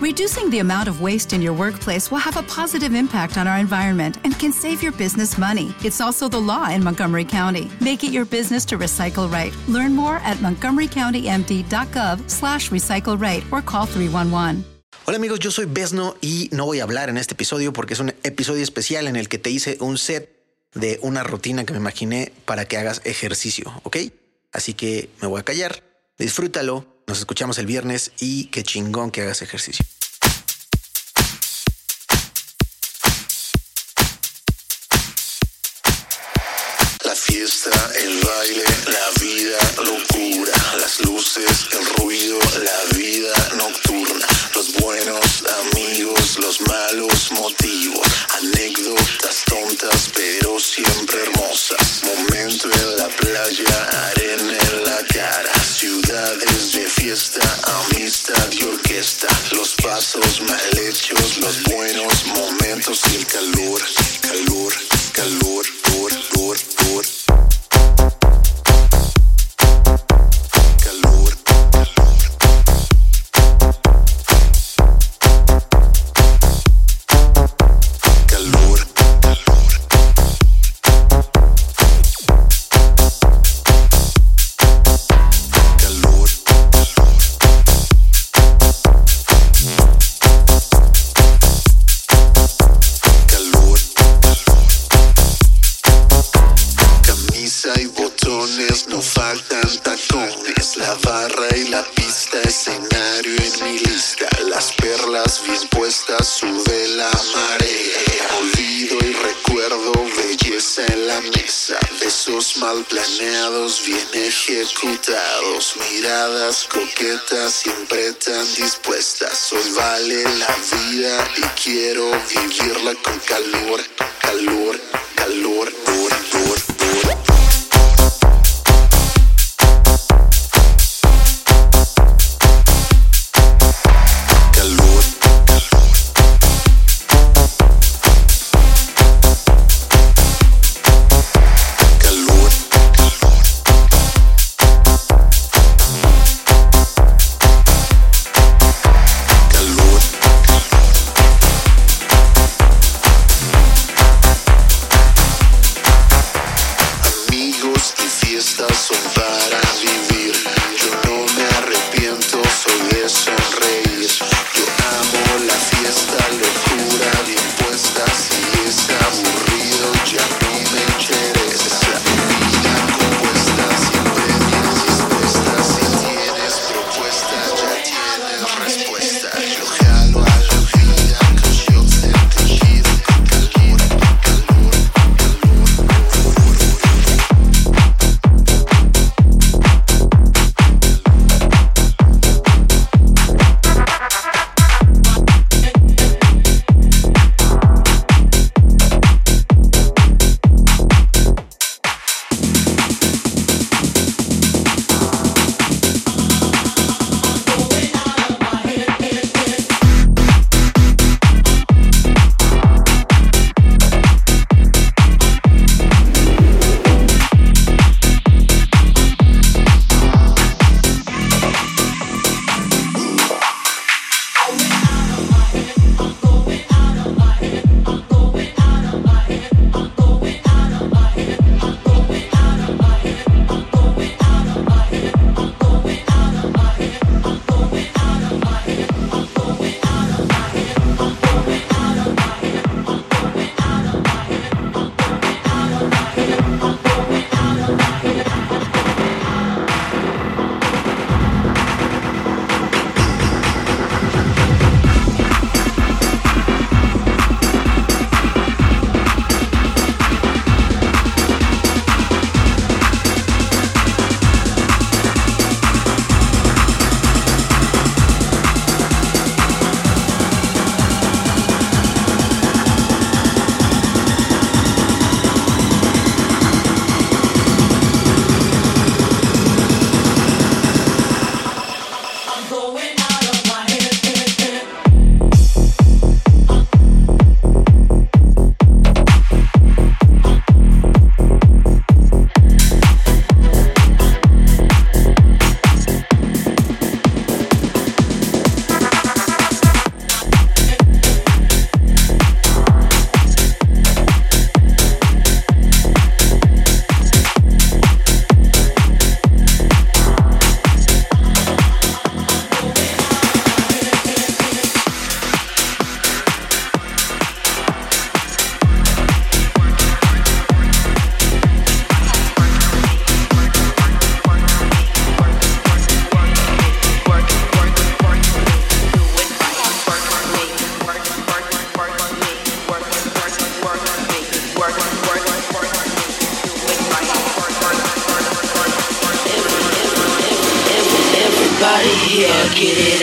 Reducing the amount of waste in your workplace will have a positive impact on our environment and can save your business money. It's also the law in Montgomery County. Make it your business to recycle right. Learn more at montgomerycountymd.gov slash recycle right or call 311. Hola amigos, yo soy Besno y no voy a hablar en este episodio porque es un episodio especial en el que te hice un set de una rutina que me imaginé para que hagas ejercicio, ¿ok? Así que me voy a callar, disfrútalo, nos escuchamos el viernes y qué chingón que hagas ejercicio. La fiesta, el baile, la vida, locura, las luces, el ruido, la vida nocturna, los buenos amigos, los malos motivos, anécdotas tontas pero siempre hermosas, momento en la playa, arena en fiesta, amistad y orquesta, los pasos mal hechos, los buenos momentos y el calor, la mesa. Besos mal planeados, bien ejecutados. Miradas coquetas, siempre tan dispuestas. Hoy vale la vida y quiero vivirla con calor, calor, calor,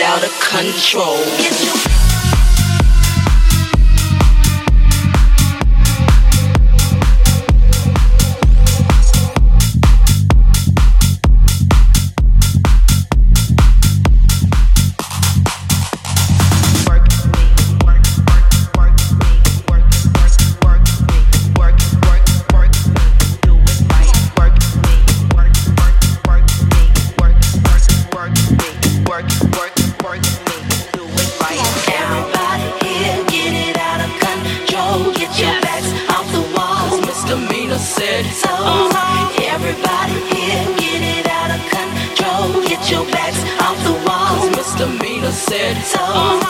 out of control. so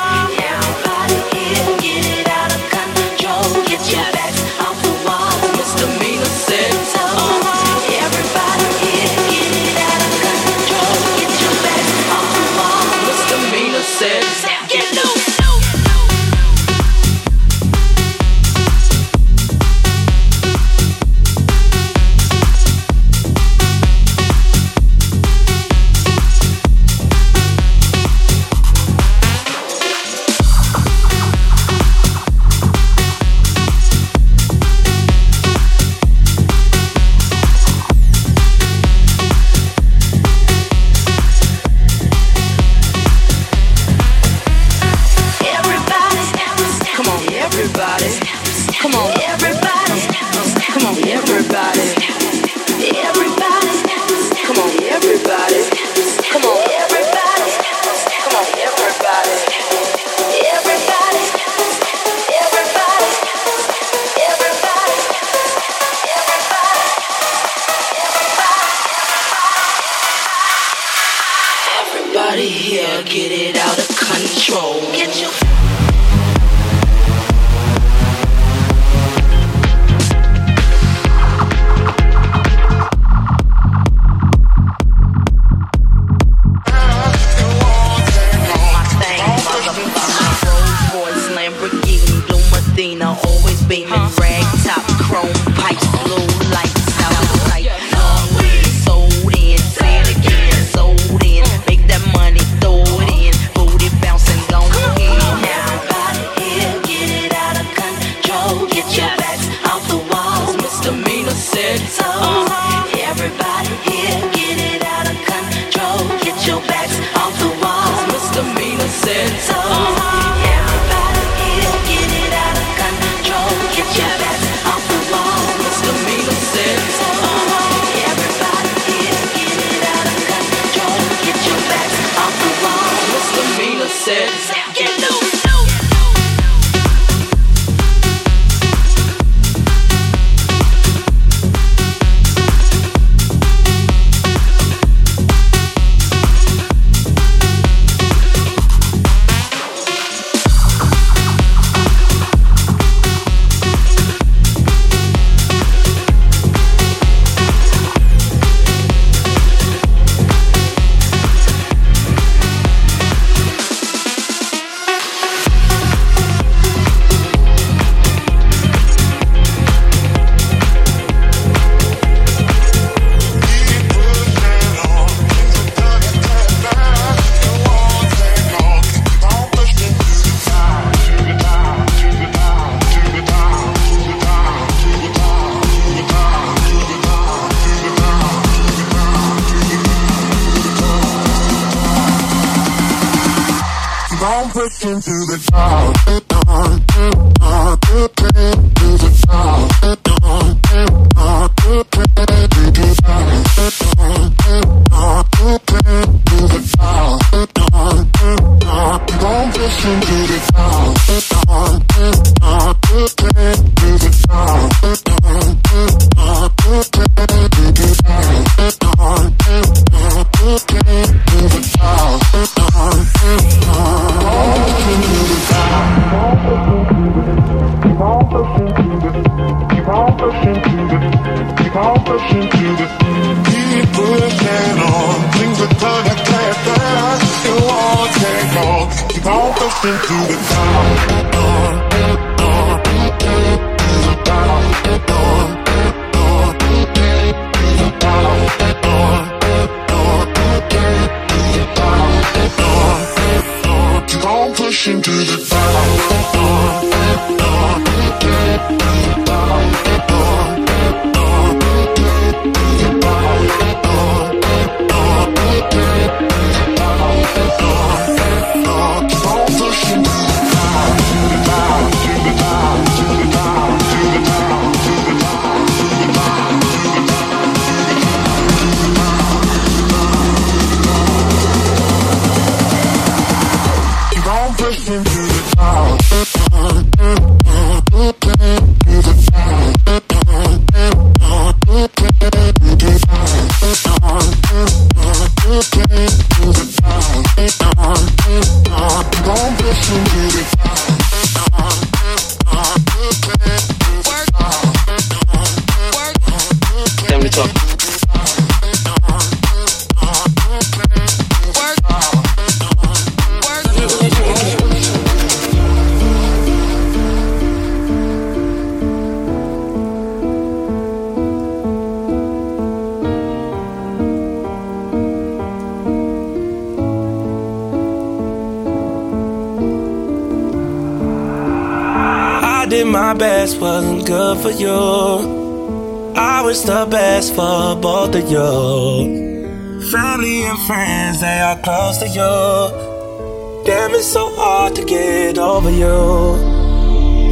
for you. I wish the best for both of you. Family and friends, they are close to you. Damn, it's so hard to get over you.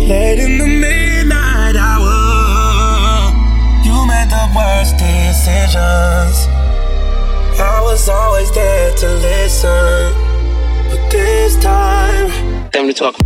Late in the midnight hour, you made the worst decisions. I was always there to listen, but this time, time to talk.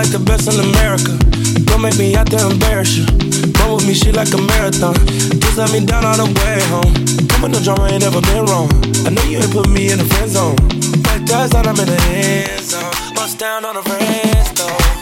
Like the best in America. Don't make me out there embarrass you. Run with me, she like a marathon. Just let me down all the way home. Come with no drama, ain't never been wrong. I know you ain't put me in the friend zone. Like that's out, I'm in the end zone. Bust down on the rest, though.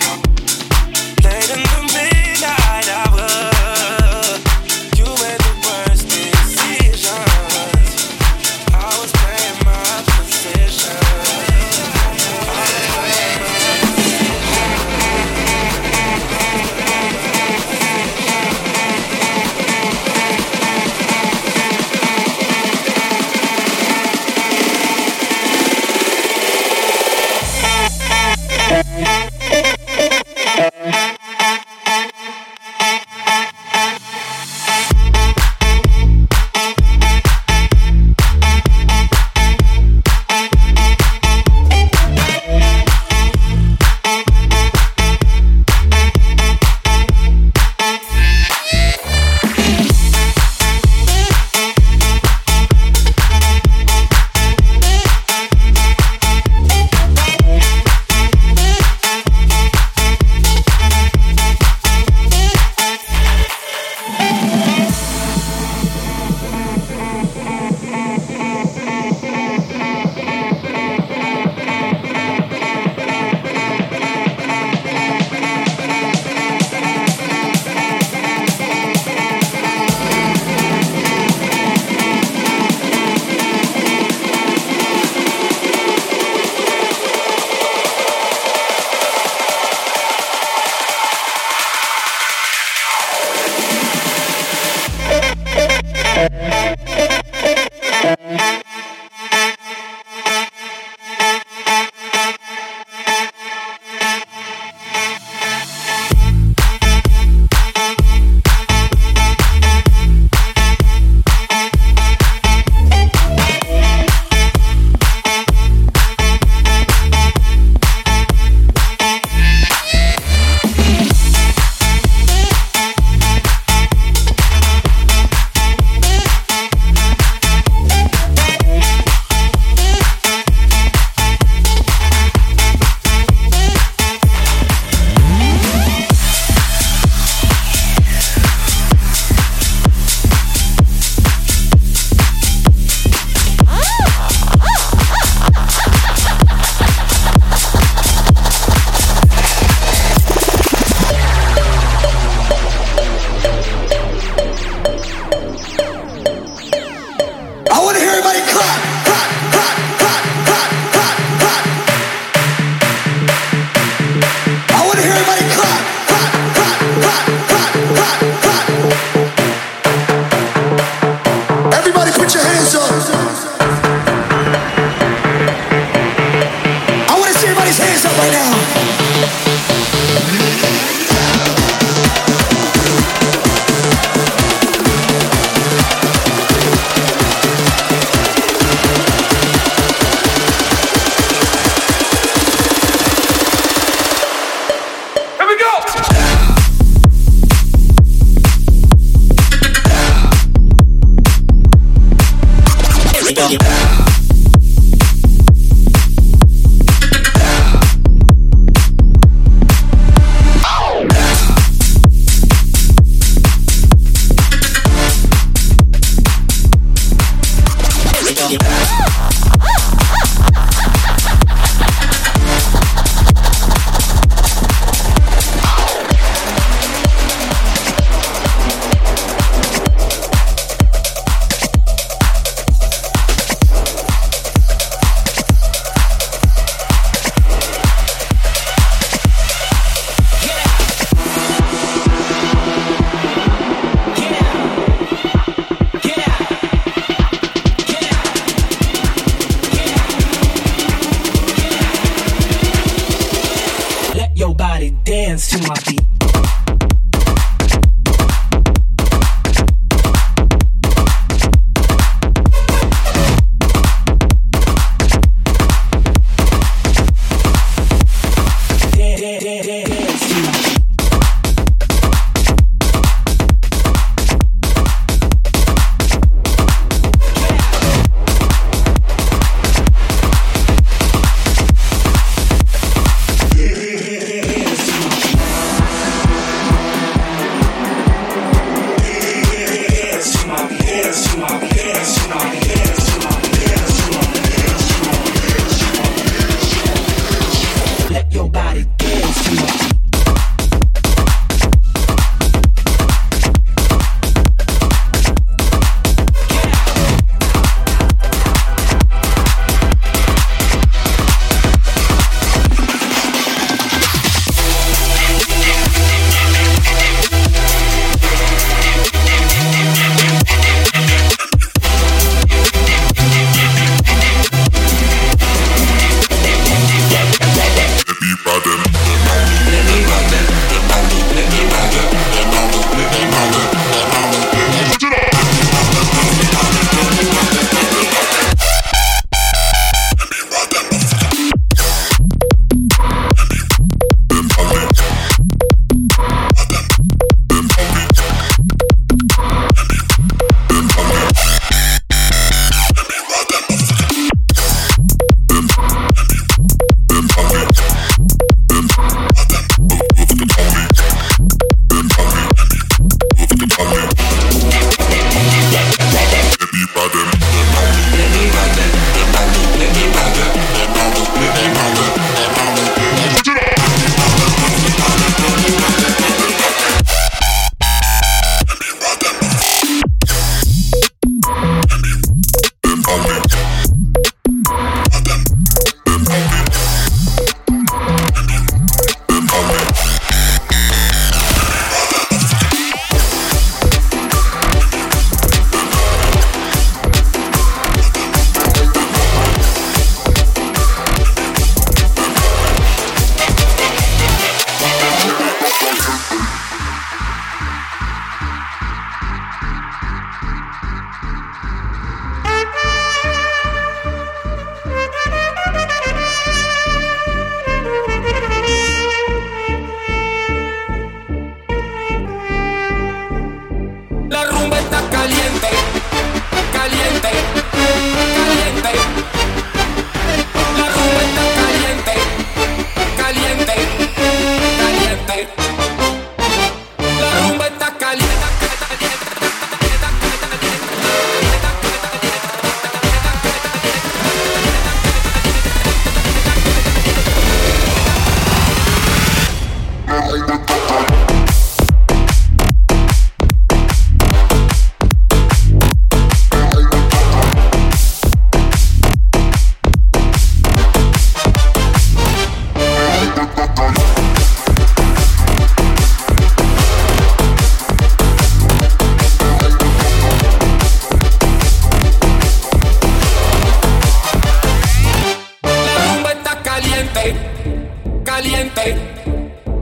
la rumba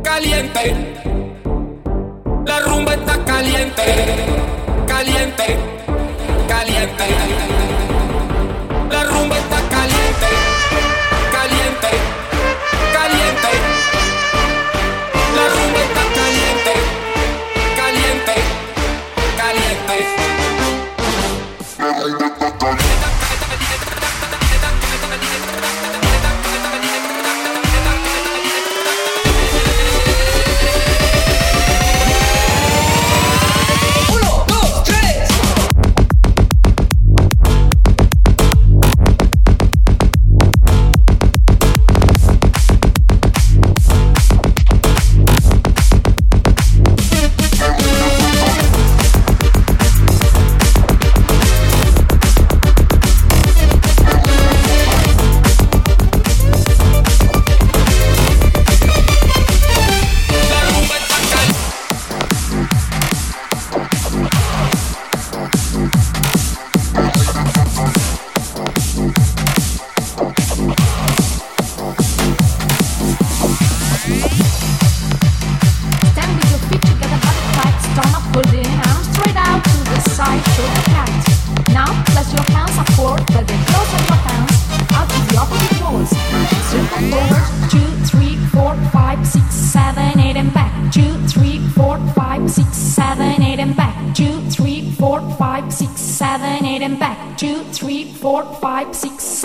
caliente. La rumba está caliente, caliente, caliente. La rumba está caliente, caliente.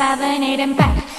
Seven, eight, and back.